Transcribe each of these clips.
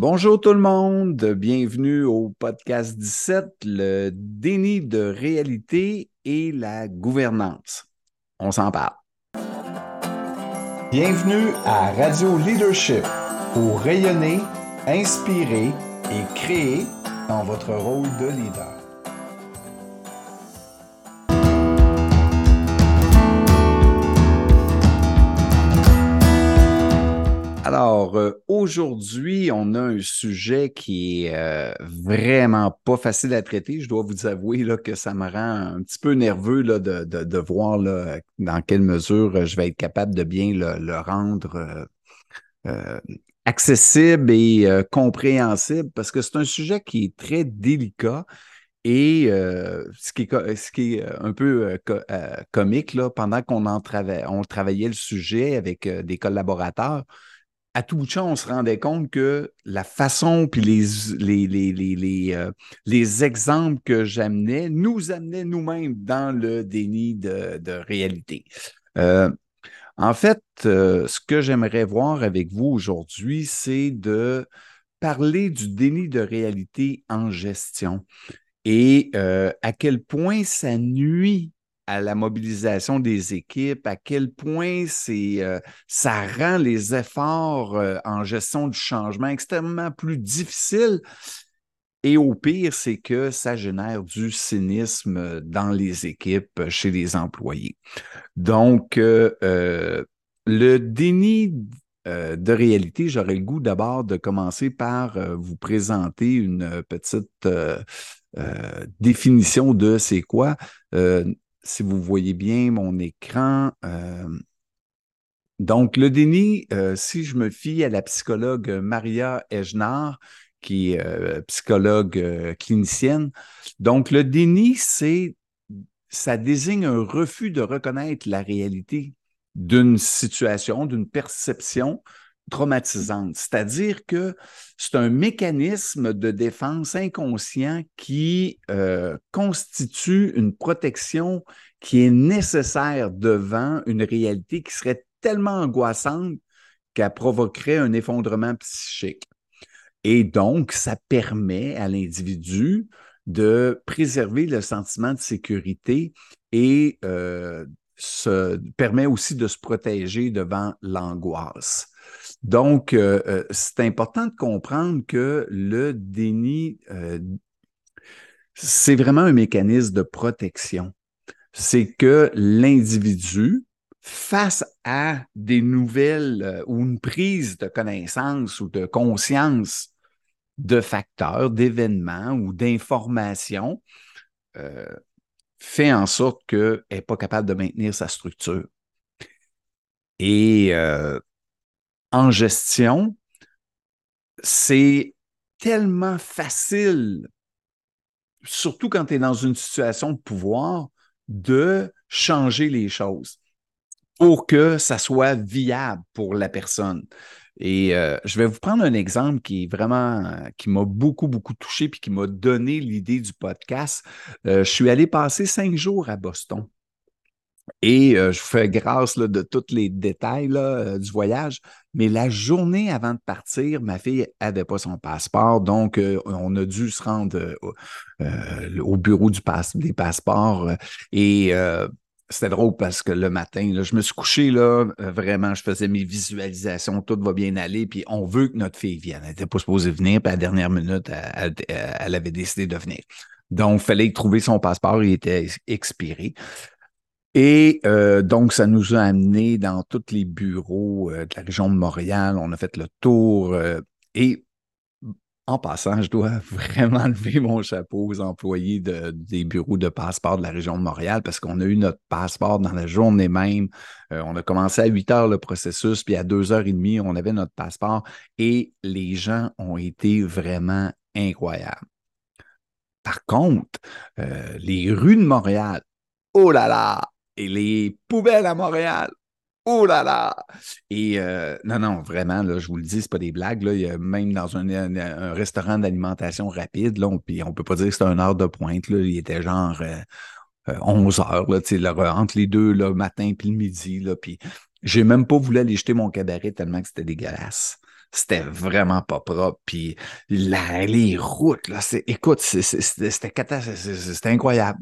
Bonjour tout le monde, bienvenue au podcast 17, le déni de réalité et la gouvernance. On s'en parle. Bienvenue à Radio Leadership pour rayonner, inspirer et créer dans votre rôle de leader. Alors, euh, aujourd'hui, on a un sujet qui est euh, vraiment pas facile à traiter. Je dois vous avouer là, que ça me rend un petit peu nerveux là, de, voir là, dans quelle mesure je vais être capable de bien le, rendre euh, accessible et compréhensible parce que c'est un sujet qui est très délicat. Et ce, qui est, ce, qui est, un peu comique, là, pendant qu'on on travaillait le sujet avec des collaborateurs, à tout bout de on se rendait compte que la façon puis euh, les, exemples que j'amenais nous amenaient nous-mêmes dans le déni de, réalité. Euh, en fait, euh, ce que j'aimerais voir avec vous aujourd'hui, c'est de parler du déni de réalité en gestion et à quel point ça nuit à la mobilisation des équipes, à quel point c'est, euh, ça rend les efforts euh, en gestion du changement extrêmement plus difficiles. Et au pire, c'est que ça génère du cynisme dans les équipes, chez les employés. Donc, euh, le déni de réalité, j'aurais le goût d'abord de commencer par vous présenter une petite définition de c'est quoi si vous voyez bien mon écran. Euh, donc, le déni, euh, si je me fie à la psychologue Maria Ejnar, qui est euh, psychologue clinicienne, donc le déni, c'est ça désigne un refus de reconnaître la réalité d'une situation, d'une perception traumatisante. C'est-à-dire que c'est un mécanisme de défense inconscient qui euh, constitue une protection qui est nécessaire devant une réalité qui serait tellement angoissante qu'elle provoquerait un effondrement psychique. Et donc, ça permet à l'individu de préserver le sentiment de sécurité et euh, permet aussi de se protéger devant l'angoisse. Donc, euh, euh, c'est important de comprendre que le déni, euh, c'est vraiment un mécanisme de protection. C'est que l'individu, face à des nouvelles ou une prise de connaissance ou de conscience de facteurs, d'événements ou d'informations, fait en sorte qu'elle n'est pas capable de maintenir sa structure. Et en gestion, c'est tellement facile, surtout quand tu es dans une situation de pouvoir, de changer les choses pour que ça soit viable pour la personne. Et euh, je vais vous prendre un exemple qui est vraiment, qui m'a beaucoup, beaucoup touché puis qui m'a donné l'idée du podcast. Euh, je suis allé passer cinq jours à Boston. Et euh, je fais grâce de tous les détails euh, du voyage. Mais la journée avant de partir, ma fille n'avait pas son passeport. Donc, euh, on a dû se rendre au bureau des passeports. et c'était drôle parce que le matin, je me suis couché, là, vraiment, je faisais mes visualisations, tout va bien aller, puis on veut que notre fille vienne. Elle n'était pas supposée venir, puis à la dernière minute, elle, elle avait décidé de venir. Donc, il fallait trouver son passeport, il était expiré. Et euh, donc, ça nous a amenés dans tous les bureaux euh, de la région de Montréal. On a fait le tour. Euh, et en passant, je dois vraiment lever mon chapeau aux employés des bureaux de passeport de la région de Montréal parce qu'on a eu notre passeport dans la journée même. on a commencé à 8 heures le processus, puis à 2 heures et demie, on avait notre passeport et les gens ont été vraiment incroyables. Par contre, les rues de Montréal, oh là là, et les poubelles à Montréal. Oh là là! Et euh, non, non, vraiment, là, je vous le dis, c'est pas des blagues. Là. Il y a même dans un, restaurant d'alimentation rapide, là, on, on peut pas dire que c'était une heure de pointe. Là, il était genre 11 euh, euh, heures, là, entre les deux, le matin puis le midi. Là, puis j'ai même pas voulu aller jeter mon cabaret tellement que c'était dégueulasse. c'était vraiment pas propre. Puis les routes, là, écoute, c'était incroyable.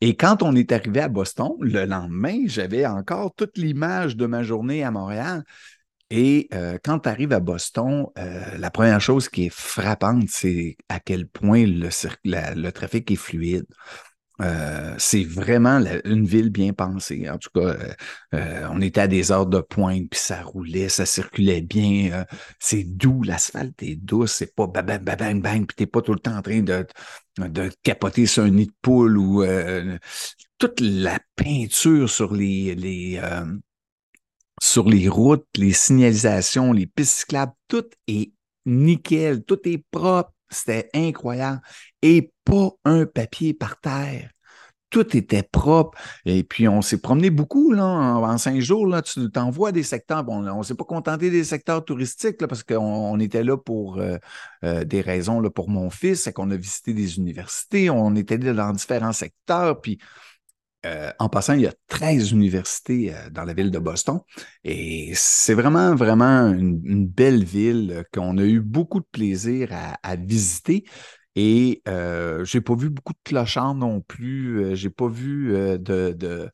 Et quand on est arrivé à Boston, le lendemain, j'avais encore toute l'image de ma journée à Montréal. Et euh, quand tu arrives à Boston, euh, la première chose qui est frappante, c'est à quel point le, le trafic est fluide. Euh, c'est vraiment une ville bien pensée. En tout cas, euh, euh, on était à des heures de pointe, puis ça roulait, ça circulait bien. c'est doux, l'asphalte est douce, c'est pas bang, bang, bang, bang, puis t'es pas tout le temps en train de, de capoter sur un nid de poule ou toute la peinture sur les, les sur les routes, les signalisations, les pistes cyclables, tout est nickel, tout est propre. C'était incroyable. Et pas un papier par terre. Tout était propre. Et puis, on s'est promené beaucoup là, en, cinq jours. Là, tu t'envoies des secteurs. Bon, on ne s'est pas contenté des secteurs touristiques là, parce qu'on était là pour euh, euh, des raisons là, pour mon fils. C'est qu'on a visité des universités. On était dans différents secteurs. Puis, euh, en passant, il y a 13 universités dans la ville de Boston et c'est vraiment, vraiment une, belle ville qu'on a eu beaucoup de plaisir à visiter. Et euh, je n'ai pas vu beaucoup de clochards non plus. Euh, j'ai pas vu euh, de,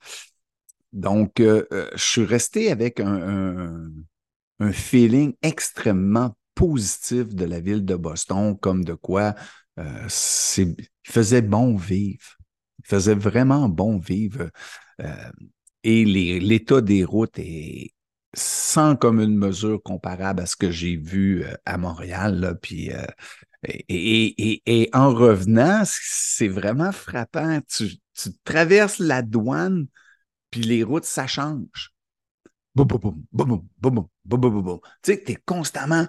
Donc, je suis resté avec un, feeling extrêmement positif de la ville de Boston, comme de quoi il faisait bon vivre. Il faisait vraiment bon vivre. et l'état des routes est sans comme une mesure comparable à ce que j'ai vu à Montréal. Là, puis et, en revenant, c'est vraiment frappant. Tu, traverses la douane, puis les routes, ça change. Boum, boum, boum, boum, boum, boum, boum, boum, Tu sais, tu es constamment.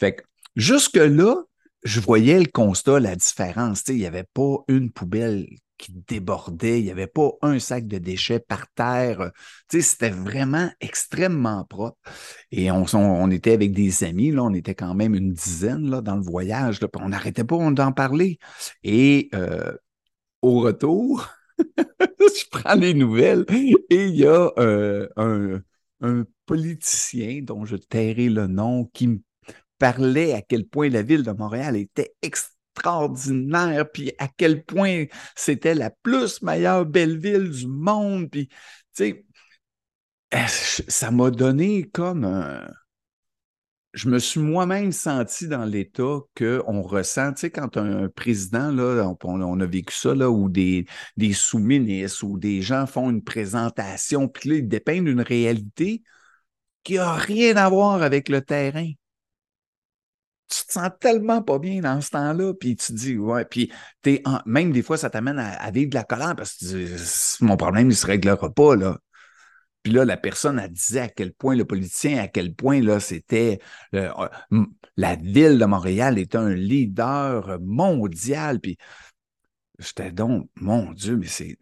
Fait que jusque-là, je voyais le constat, la différence. Tu sais, il n'y avait pas une poubelle qui débordait, il n'y avait pas un sac de déchets par terre. C'était vraiment extrêmement propre. Et on, était avec des amis, là, on était quand même une dizaine là, dans le voyage, on n'arrêtait pas d'en parler. Et euh, au retour, je prends les nouvelles et il y a euh, un, un politicien dont je tairai le nom qui me parlait à quel point la ville de Montréal était extrêmement extraordinaire, puis à quel point c'était la plus meilleure belle ville du monde. Puis, ça m'a donné comme. Je me suis moi-même senti dans l'état qu'on ressent, tu sais, quand un, président, là, on, a vécu ça, où des, des sous-ministres ou des gens font une présentation, puis là, ils dépeignent une réalité qui n'a rien à voir avec le terrain tu te sens tellement pas bien dans ce temps-là, puis tu te dis, ouais, puis es même des fois, ça t'amène à, vivre de la colère parce que mon problème, il se réglera pas, là. Puis là, la personne, elle disait à quel point le politicien, à quel point là, c'était euh, la ville de Montréal est un leader mondial. Puis j'étais donc, mon Dieu, mais c'est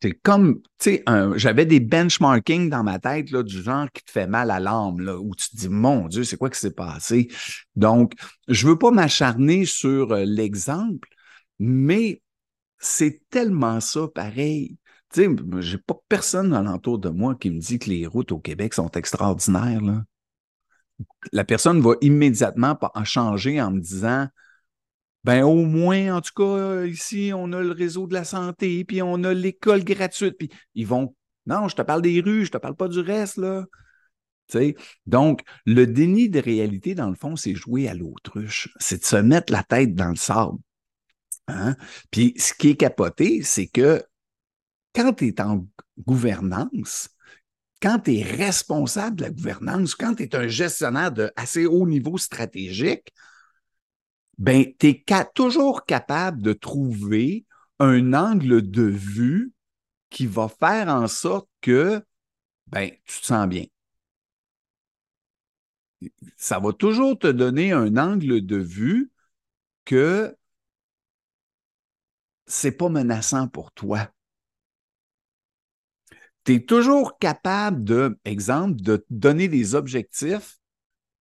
c'est comme, tu sais, j'avais des benchmarking dans ma tête, là, du genre qui te fait mal à l'âme, là, où tu te dis, mon Dieu, c'est quoi qui s'est passé? Donc, je veux pas m'acharner sur euh, l'exemple, mais c'est tellement ça pareil. Tu sais, j'ai pas personne alentour de moi qui me dit que les routes au Québec sont extraordinaires. La personne va immédiatement en changer en me disant, ben au moins, en tout cas, ici, on a le réseau de la santé, puis on a l'école gratuite, puis ils vont. Non, je te parle des rues, je te parle pas du reste, là. Donc, le déni de réalité, dans le fond, c'est jouer à l'autruche. C'est de se mettre la tête dans le sable. Hein? Puis, ce qui est capoté, c'est que quand tu es en gouvernance, quand tu es responsable de la gouvernance, quand tu es un gestionnaire de assez haut niveau stratégique, ben, tu es toujours capable de trouver un angle de vue qui va faire en sorte que ben, tu te sens bien. Ça va toujours te donner un angle de vue que c'est pas menaçant pour toi. Tu es toujours capable de, exemple, de donner des objectifs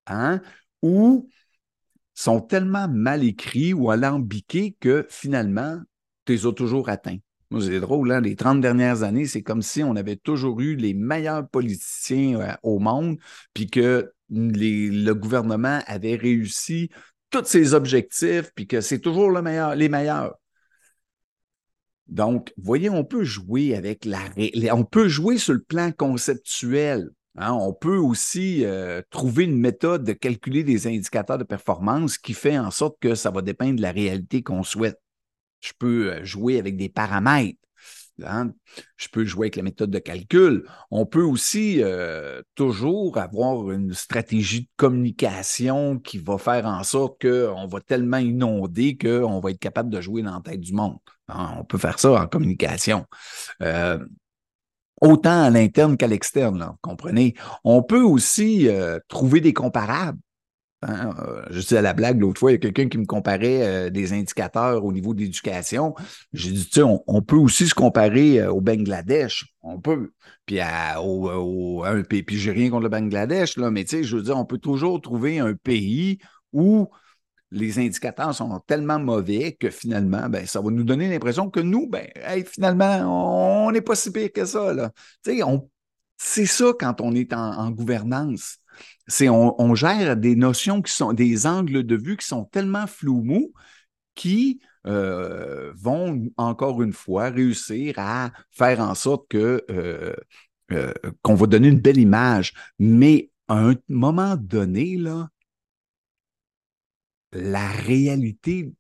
hein, ou sont tellement mal écrits ou alambiqués que finalement, tu les as toujours atteints. C'est drôle, hein? les 30 dernières années, c'est comme si on avait toujours eu les meilleurs politiciens euh, au monde, puis que le gouvernement avait réussi tous ses objectifs, puis que c'est toujours le meilleur, les meilleurs. Donc, voyez, on peut jouer avec la... On peut jouer sur le plan conceptuel. Hein. On peut aussi euh, trouver une méthode de calculer des indicateurs de performance qui fait en sorte que ça va dépendre de la réalité qu'on souhaite. Je peux euh, jouer avec des paramètres. Hein. Je peux jouer avec la méthode de calcul. On peut aussi euh, toujours avoir une stratégie de communication qui va faire en sorte qu'on va tellement inonder qu'on va être capable de jouer dans la tête du monde. Hein. On peut faire ça en communication. Autant à l'interne qu'à l'externe, comprenez? On peut aussi euh, trouver des comparables. Hein, euh, je dis à la blague l'autre fois, il y a quelqu'un qui me comparait euh, des indicateurs au niveau d'éducation. J'ai dit, tu sais, on, peut aussi se comparer au Bangladesh. On peut. Puis, à, au, pays. Puis, j'ai rien contre le Bangladesh, mais tu sais, je veux dire, on peut toujours trouver un pays où les indicateurs sont tellement mauvais que finalement, ben, ça va nous donner l'impression que nous, ben, finalement, on n'est pas si pire que ça. C'est ça quand on est en gouvernance c'est on, gère des notions qui sont des angles de vue qui sont tellement flous mous qui euh, vont encore une fois réussir à faire en sorte que euh, euh, qu'on va donner une belle image. Mais à un moment donné, la réalité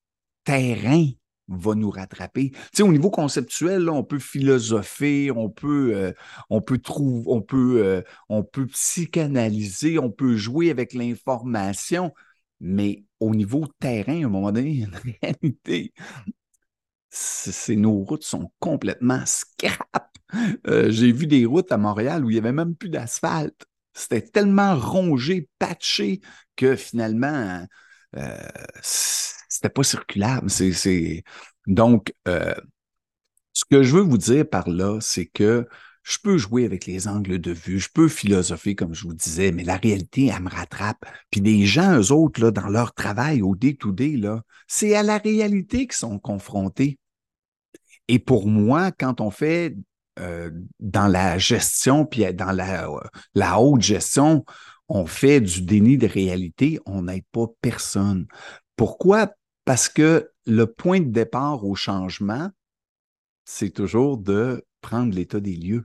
terrain va nous rattraper. Tu sais, au niveau conceptuel, on peut philosopher, on peut, euh, on peut trouver, on peut, euh, on peut psychanalyser, on peut jouer avec l'information, mais au niveau terrain, à un moment donné, il y a une réalité. Nos routes sont complètement scrap. Euh, j'ai vu des routes à Montréal où il n'y avait même plus d'asphalte. C'était tellement rongé, patché, que finalement, c'était pas circulable. Donc, euh, ce que je veux vous dire par là, c'est que je peux jouer avec les angles de vue, je peux philosopher, comme je vous disais, mais la réalité, elle me rattrape. Puis les gens, eux autres, dans leur travail au day-to-day, là, c'est à la réalité qu'ils sont confrontés. Et pour moi, quand on fait euh, dans la gestion, puis dans la, la haute gestion, on fait du déni de réalité, on n'aide pas personne. Pourquoi? Parce que le point de départ au changement, c'est toujours de prendre l'état des lieux.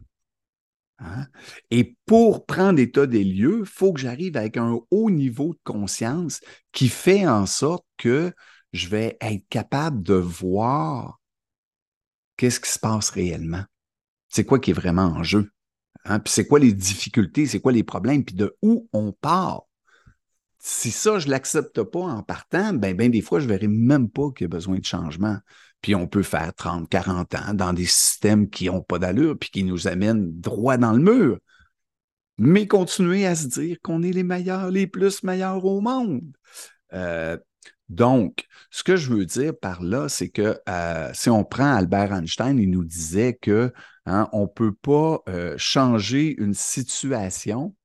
Hein? Et pour prendre l'état des lieux, il faut que j'arrive avec un haut niveau de conscience qui fait en sorte que je vais être capable de voir qu'est-ce qui se passe réellement. C'est quoi qui est vraiment en jeu? Hein? Puis c'est quoi les difficultés, c'est quoi les problèmes, puis de où on part? Si ça, je ne l'accepte pas en partant, ben, ben des fois, je ne verrai même pas qu'il y a besoin de changement. Puis on peut faire 30, 40 ans dans des systèmes qui n'ont pas d'allure, puis qui nous amènent droit dans le mur. Mais continuer à se dire qu'on est les meilleurs, les plus meilleurs au monde. Euh, donc, ce que je veux dire par là, c'est que euh, si on prend Albert Einstein, il nous disait que hein, on ne peut pas euh, changer une situation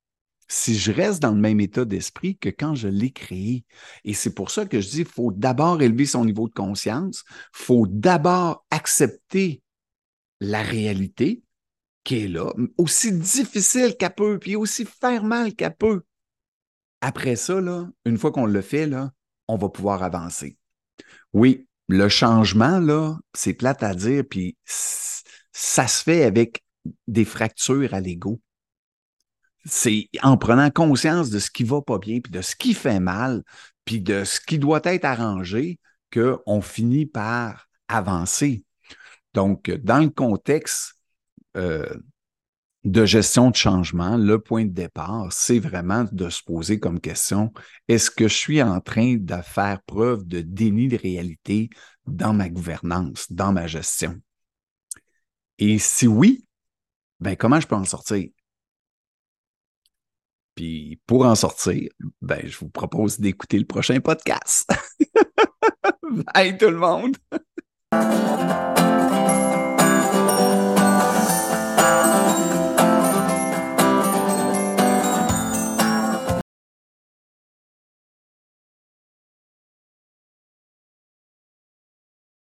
si je reste dans le même état d'esprit que quand je l'ai créé. Et c'est pour ça que je dis, il faut d'abord élever son niveau de conscience, il faut d'abord accepter la réalité qui est là, aussi difficile qu'elle peut, puis aussi faire mal qu'elle peut. Après ça, là, une fois qu'on le fait, là, on va pouvoir avancer. Oui, le changement, là, c'est plate à dire, puis ça se fait avec des fractures à l'ego c'est en prenant conscience de ce qui va pas bien, puis de ce qui fait mal, puis de ce qui doit être arrangé, qu'on finit par avancer. Donc, dans le contexte euh, de gestion de changement, le point de départ, c'est vraiment de se poser comme question, est-ce que je suis en train de faire preuve de déni de réalité dans ma gouvernance, dans ma gestion? Et si oui, ben comment je peux en sortir? Puis pour en sortir, ben, je vous propose d'écouter le prochain podcast. Bye tout le monde!